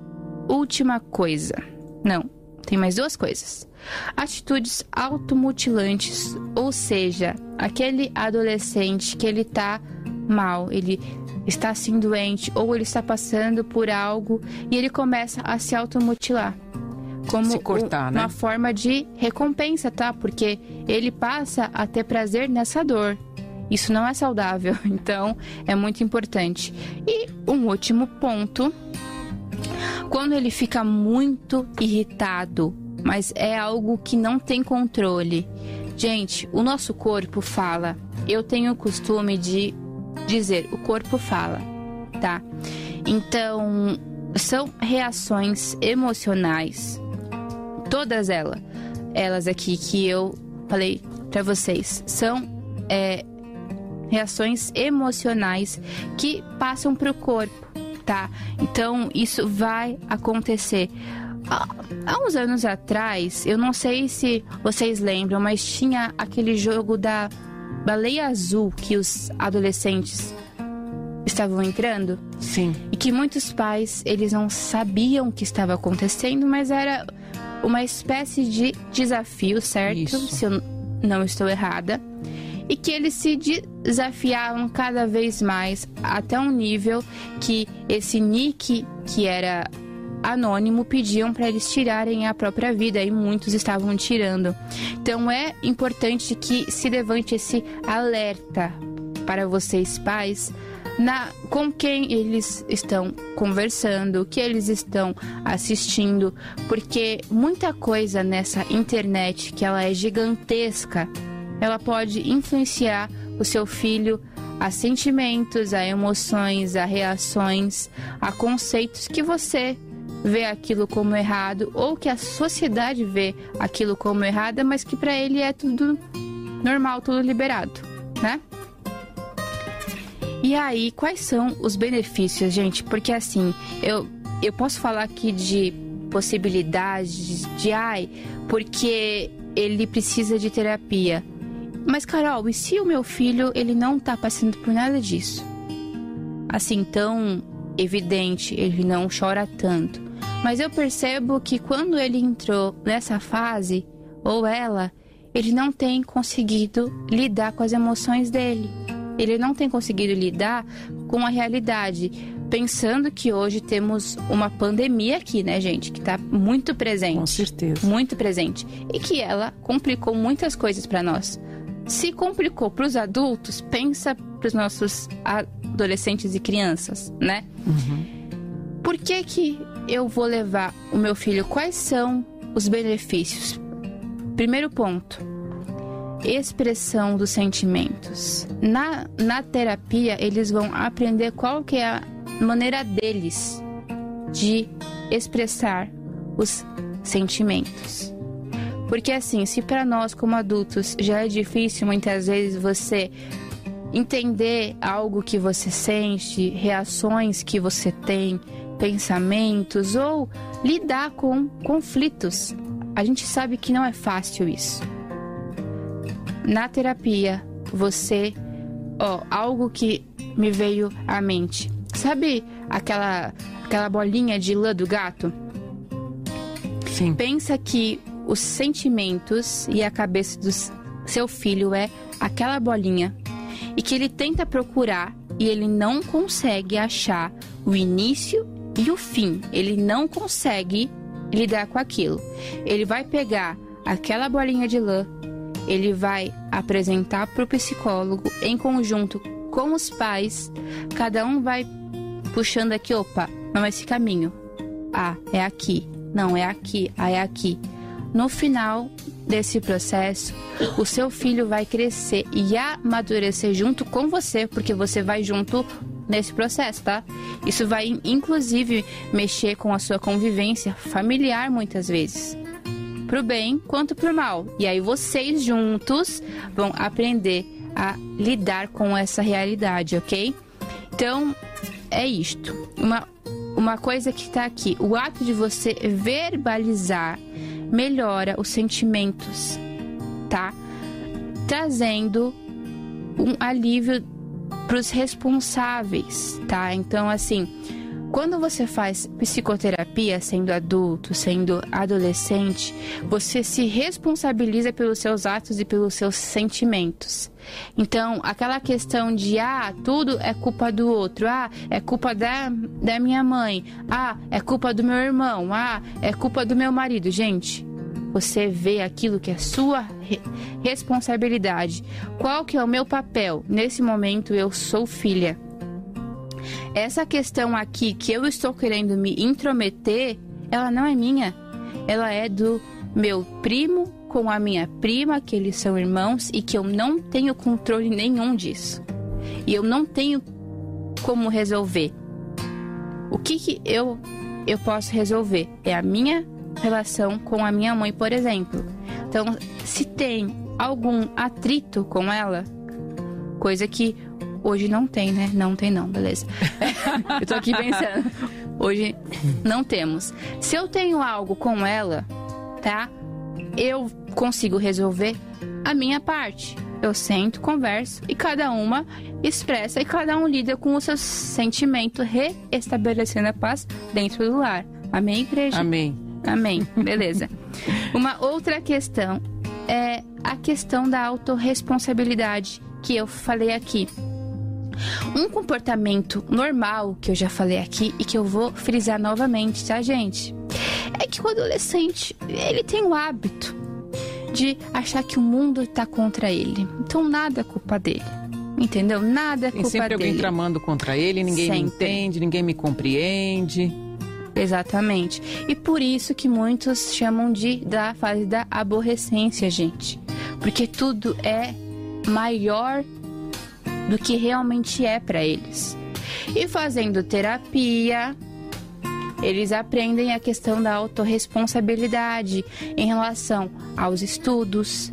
última coisa. Não, tem mais duas coisas. Atitudes automutilantes, ou seja, aquele adolescente que ele tá mal, ele está assim doente ou ele está passando por algo e ele começa a se automutilar. Como se cortar, né? uma forma de recompensa, tá? Porque ele passa a ter prazer nessa dor. Isso não é saudável, <laughs> então é muito importante. E um último ponto, quando ele fica muito irritado, mas é algo que não tem controle. Gente, o nosso corpo fala. Eu tenho o costume de dizer, o corpo fala, tá? Então, são reações emocionais, todas elas, elas aqui que eu falei para vocês, são é, reações emocionais que passam para o corpo, tá? Então, isso vai acontecer. Há uns anos atrás, eu não sei se vocês lembram, mas tinha aquele jogo da baleia azul que os adolescentes estavam entrando? Sim. E que muitos pais, eles não sabiam o que estava acontecendo, mas era uma espécie de desafio, certo? Isso. Se eu não estou errada. E que eles se desafiavam cada vez mais até um nível que esse nick, que era anônimo, pediam para eles tirarem a própria vida e muitos estavam tirando. Então é importante que se levante esse alerta para vocês pais na, com quem eles estão conversando, o que eles estão assistindo, porque muita coisa nessa internet que ela é gigantesca, ela pode influenciar o seu filho a sentimentos, a emoções, a reações, a conceitos que você vê aquilo como errado ou que a sociedade vê aquilo como errado, mas que para ele é tudo normal, tudo liberado, né? E aí, quais são os benefícios, gente? Porque assim, eu, eu posso falar aqui de possibilidades de ai, porque ele precisa de terapia. Mas Carol, e se o meu filho ele não tá passando por nada disso? Assim tão evidente, ele não chora tanto. Mas eu percebo que quando ele entrou nessa fase, ou ela, ele não tem conseguido lidar com as emoções dele. Ele não tem conseguido lidar com a realidade. Pensando que hoje temos uma pandemia aqui, né, gente? Que tá muito presente. Com certeza. Muito presente. E que ela complicou muitas coisas para nós. Se complicou para os adultos, pensa para os nossos adolescentes e crianças, né? Por que que eu vou levar o meu filho? Quais são os benefícios? Primeiro ponto, expressão dos sentimentos. Na, na terapia, eles vão aprender qual que é a maneira deles de expressar os sentimentos. Porque assim, se para nós como adultos já é difícil muitas vezes você entender algo que você sente, reações que você tem, pensamentos ou lidar com conflitos. A gente sabe que não é fácil isso. Na terapia, você, ó, algo que me veio à mente. Sabe aquela aquela bolinha de lã do gato? Sim. Pensa que os sentimentos e a cabeça do seu filho é aquela bolinha e que ele tenta procurar e ele não consegue achar o início e o fim. Ele não consegue lidar com aquilo. Ele vai pegar aquela bolinha de lã, ele vai apresentar para o psicólogo em conjunto com os pais. Cada um vai puxando aqui, opa, não é esse caminho. Ah, é aqui. Não, é aqui. Ah, é aqui. No final desse processo, o seu filho vai crescer e amadurecer junto com você, porque você vai junto nesse processo, tá? Isso vai inclusive mexer com a sua convivência familiar muitas vezes. Pro bem quanto pro mal. E aí vocês juntos vão aprender a lidar com essa realidade, ok? Então, é isto. Uma, uma coisa que tá aqui. O ato de você verbalizar melhora os sentimentos, tá? Trazendo um alívio para os responsáveis, tá? Então, assim, quando você faz psicoterapia, sendo adulto, sendo adolescente, você se responsabiliza pelos seus atos e pelos seus sentimentos. Então, aquela questão de, ah, tudo é culpa do outro, ah, é culpa da, da minha mãe, ah, é culpa do meu irmão, ah, é culpa do meu marido. Gente, você vê aquilo que é sua re responsabilidade. Qual que é o meu papel? Nesse momento, eu sou filha. Essa questão aqui que eu estou querendo me intrometer, ela não é minha. Ela é do meu primo com a minha prima, que eles são irmãos e que eu não tenho controle nenhum disso. E eu não tenho como resolver. O que, que eu eu posso resolver? É a minha relação com a minha mãe, por exemplo. Então, se tem algum atrito com ela, coisa que hoje não tem, né? Não tem não, beleza. <laughs> eu tô aqui pensando. Hoje não temos. Se eu tenho algo com ela, tá? Eu consigo resolver a minha parte. eu sento, converso e cada uma expressa e cada um lida com o seu sentimento, reestabelecendo a paz dentro do lar. Amém, igreja? Amém. Amém. Beleza. Uma outra questão é a questão da autorresponsabilidade que eu falei aqui. Um comportamento normal que eu já falei aqui e que eu vou frisar novamente, tá, gente? É que o adolescente, ele tem o hábito de achar que o mundo está contra ele. Então nada é culpa dele. Entendeu? Nada é Tem culpa sempre alguém dele. tramando contra ele, ninguém me Sempre. entende, ninguém me compreende. Exatamente. E por isso que muitos chamam de da fase da aborrecência, gente. Porque tudo é maior do que realmente é para eles. E fazendo terapia, eles aprendem a questão da autorresponsabilidade em relação aos estudos,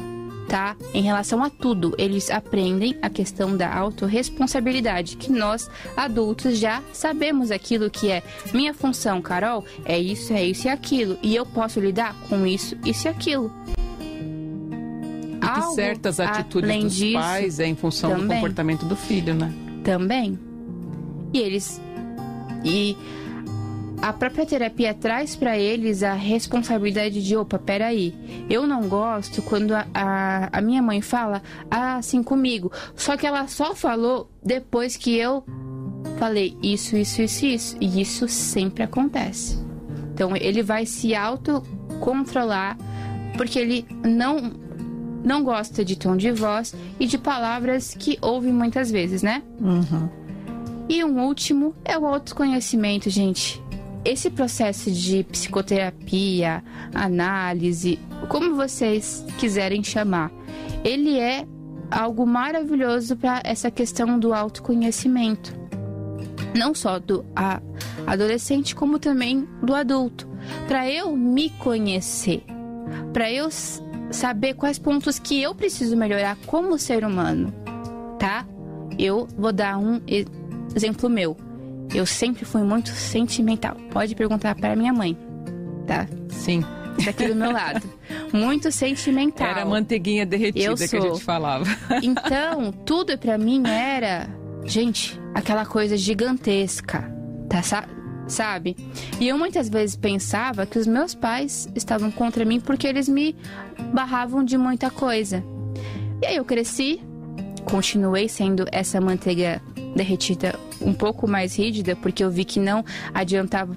tá? Em relação a tudo, eles aprendem a questão da autorresponsabilidade, que nós adultos já sabemos aquilo que é minha função, Carol, é isso, é isso e aquilo, e eu posso lidar com isso, isso e aquilo. E que Algo certas atitudes dos disso, pais é em função do também. comportamento do filho, né? também. E eles e a própria terapia traz para eles a responsabilidade de opa, peraí, eu não gosto quando a, a, a minha mãe fala assim comigo. Só que ela só falou depois que eu falei isso, isso, isso, isso. E isso sempre acontece. Então ele vai se autocontrolar porque ele não não gosta de tom de voz e de palavras que ouve muitas vezes, né? E um último é o autoconhecimento, gente. Esse processo de psicoterapia, análise, como vocês quiserem chamar, ele é algo maravilhoso para essa questão do autoconhecimento. Não só do adolescente, como também do adulto. Para eu me conhecer, para eu saber quais pontos que eu preciso melhorar como ser humano, tá? Eu vou dar um exemplo meu. Eu sempre fui muito sentimental. Pode perguntar para minha mãe, tá? Sim. Tá aqui do meu lado. <laughs> Muito sentimental. Era a manteiguinha derretida Eu que a gente falava. <laughs> Então, tudo pra mim era, gente, aquela coisa gigantesca, tá, sa- sabe? E eu muitas vezes pensava que os meus pais estavam contra mim porque eles me barravam de muita coisa. E aí eu cresci, continuei sendo essa manteiga derretida um pouco mais rígida, porque eu vi que não adiantava,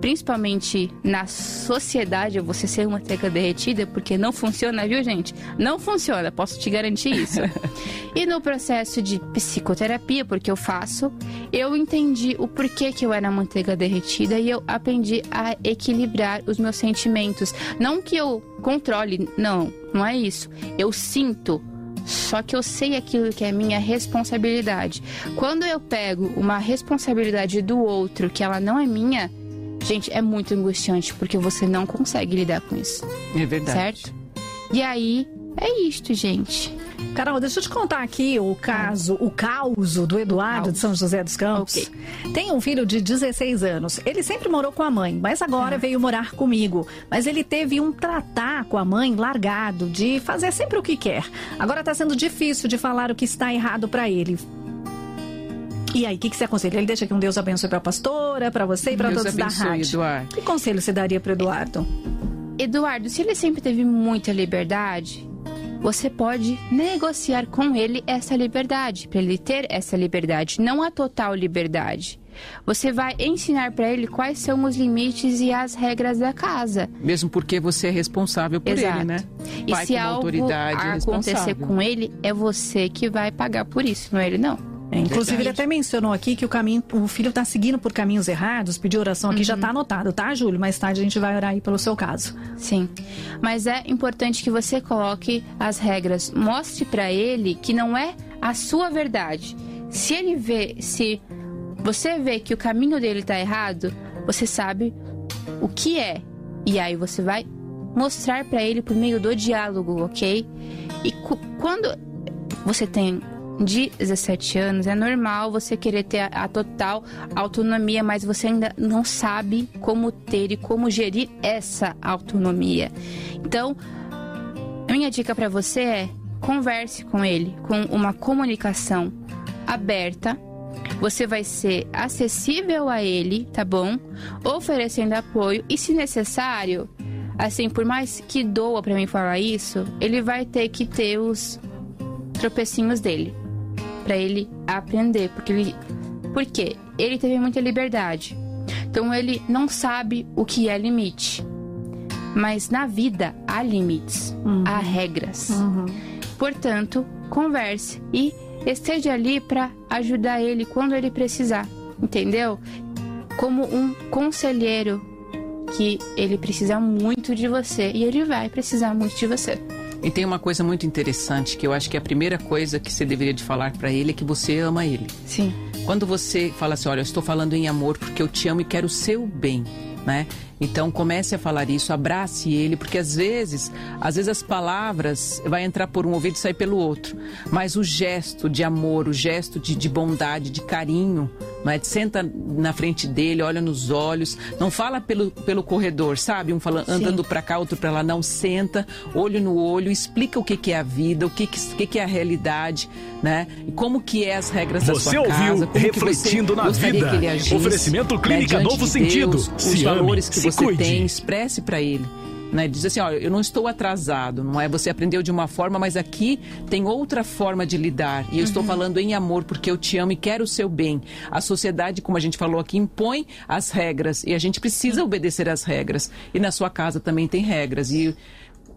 principalmente na sociedade, você ser manteiga derretida, porque não funciona, viu, gente? Não funciona, posso te garantir isso. <laughs> e no processo de psicoterapia, porque eu faço, eu entendi o porquê que eu era manteiga derretida e eu aprendi a equilibrar os meus sentimentos. Não que eu controle, não, não é isso. Eu sinto só que eu sei aquilo que é minha responsabilidade. Quando eu pego uma responsabilidade do outro que ela não é minha, gente, é muito angustiante porque você não consegue lidar com isso, É verdade. certo? E aí, é isto, gente. Carol, deixa eu te contar aqui o caso, o caos do Eduardo de São José dos Campos. Tem um filho de 16 anos. Ele sempre morou com a mãe, mas agora veio morar comigo. Mas ele teve um tratar com a mãe largado, de fazer sempre o que quer. Agora tá sendo difícil de falar o que está errado para ele. E aí, o que, que você aconselha? Ele deixa que um Deus abençoe pra pastora, pra você e pra Deus todos da abençoe, rádio. Eduardo. Que conselho você daria pro Eduardo? Eduardo, se ele sempre teve muita liberdade, você pode negociar com ele essa liberdade, para ele ter essa liberdade, não a total liberdade. Você vai ensinar para ele quais são os limites e as regras da casa. Mesmo porque você é responsável por Exato. ele, né? E Pai se como algo acontecer com ele, é você que vai pagar por isso, não é ele não. É, inclusive, ele Verdade. até mencionou aqui que o caminho, o filho está seguindo por caminhos errados, pediu oração aqui, Uhum. já está anotado, tá, Júlio? Mais tarde a gente vai orar aí pelo seu caso. Sim. Mas é importante que você coloque as regras. Mostre pra ele que não é a sua verdade. Se ele vê, se você vê que o caminho dele tá errado, você sabe o que é. E aí você vai mostrar pra ele por meio do diálogo, ok? E quando você tem de 17 anos, é normal você querer ter a, a total autonomia, mas você ainda não sabe como ter e como gerir essa autonomia. Então, minha dica pra você é converse com ele com uma comunicação aberta. Você vai ser acessível a ele, tá bom? Oferecendo apoio e, se necessário, assim, por mais que doa para mim falar isso, ele vai ter que ter os tropecinhos dele para ele aprender, porque ele porque ele teve muita liberdade. Então ele não sabe o que é limite. Mas na vida há limites, uhum. há regras. Uhum. Portanto, converse e esteja ali para ajudar ele quando ele precisar, entendeu? Como um conselheiro que ele precisa muito de você e ele vai precisar muito de você. E tem uma coisa muito interessante que eu acho que é a primeira coisa que você deveria de falar para ele é que você ama ele. Sim. Quando você fala assim, olha, eu estou falando em amor porque eu te amo e quero o seu bem, né? Então comece a falar isso, abrace ele, porque às vezes, às vezes as palavras vai entrar por um ouvido e sair pelo outro, mas o gesto de amor, o gesto de, de bondade, de carinho, não é? Senta na frente dele, olha nos olhos, não fala pelo, pelo corredor, sabe? Um falando, andando para cá, outro para lá, não senta, olho no olho, explica o que, que é a vida, o que, que, que é a realidade, né? E como que é as regras você da sua casa, ouviu refletindo na vida. Oferecimento Clínica né? Novo Sentido. Deus, os valores que você cuide. tem, expresse para ele. Né? Diz assim, olha, eu não estou atrasado, não é? Você aprendeu de uma forma, mas aqui tem outra forma de lidar. E eu uhum. estou falando em amor porque eu te amo e quero o seu bem. A sociedade, como a gente falou aqui, impõe as regras e a gente precisa obedecer às regras. E na sua casa também tem regras. E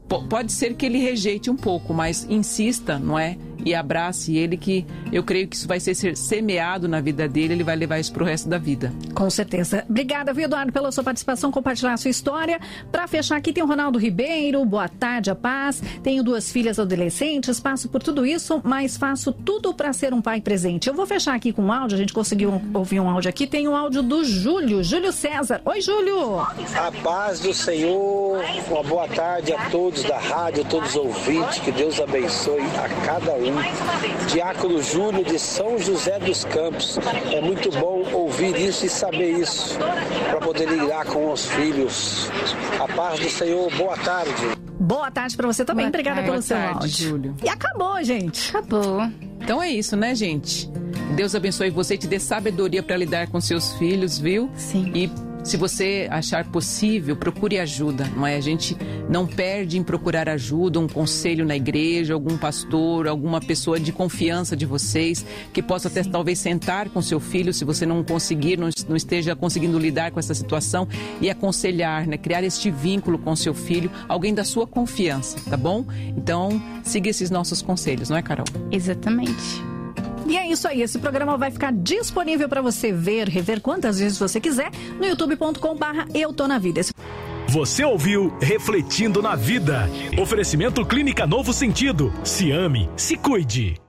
pode ser que ele rejeite um pouco, mas insista, não é? E abrace ele, que eu creio que isso vai ser semeado na vida dele, ele vai levar isso para o resto da vida. Com certeza. Obrigada, viu, Eduardo, pela sua participação, compartilhar a sua história. Para fechar aqui, tem o Ronaldo Ribeiro. Boa tarde, a paz. Tenho duas filhas adolescentes, passo por tudo isso, mas faço tudo para ser um pai presente. Eu vou fechar aqui com um áudio, a gente conseguiu ouvir um áudio aqui. Tem um áudio do Júlio, Júlio César. Oi, Júlio. A paz do Senhor, uma boa tarde a todos todos da rádio, todos os ouvintes, que Deus abençoe a cada um. Diácono Júlio de São José dos Campos. É muito bom ouvir isso e saber isso, para poder lidar com os filhos. A paz do Senhor, boa tarde. Boa tarde para você também. Boa Obrigada tarde, pelo seu tarde, áudio. Júlio. E acabou, gente. Acabou. Então é isso, né, gente? Deus abençoe você e te dê sabedoria para lidar com seus filhos, viu? Sim. E se você achar possível, procure ajuda, não é? A gente não perde em procurar ajuda, um conselho na igreja, algum pastor, alguma pessoa de confiança de vocês, que possa até talvez sentar com seu filho, se você não conseguir, não, não esteja conseguindo lidar com essa situação, e aconselhar, né? Criar este vínculo com seu filho, alguém da sua confiança, tá bom? Então, siga esses nossos conselhos, não é, Carol? Exatamente. E é isso aí, esse programa vai ficar disponível para você ver, rever quantas vezes você quiser no youtube.com/barra Eu Tô na Vida. Você ouviu Refletindo na Vida. Oferecimento Clínica Novo Sentido. Se ame, se cuide.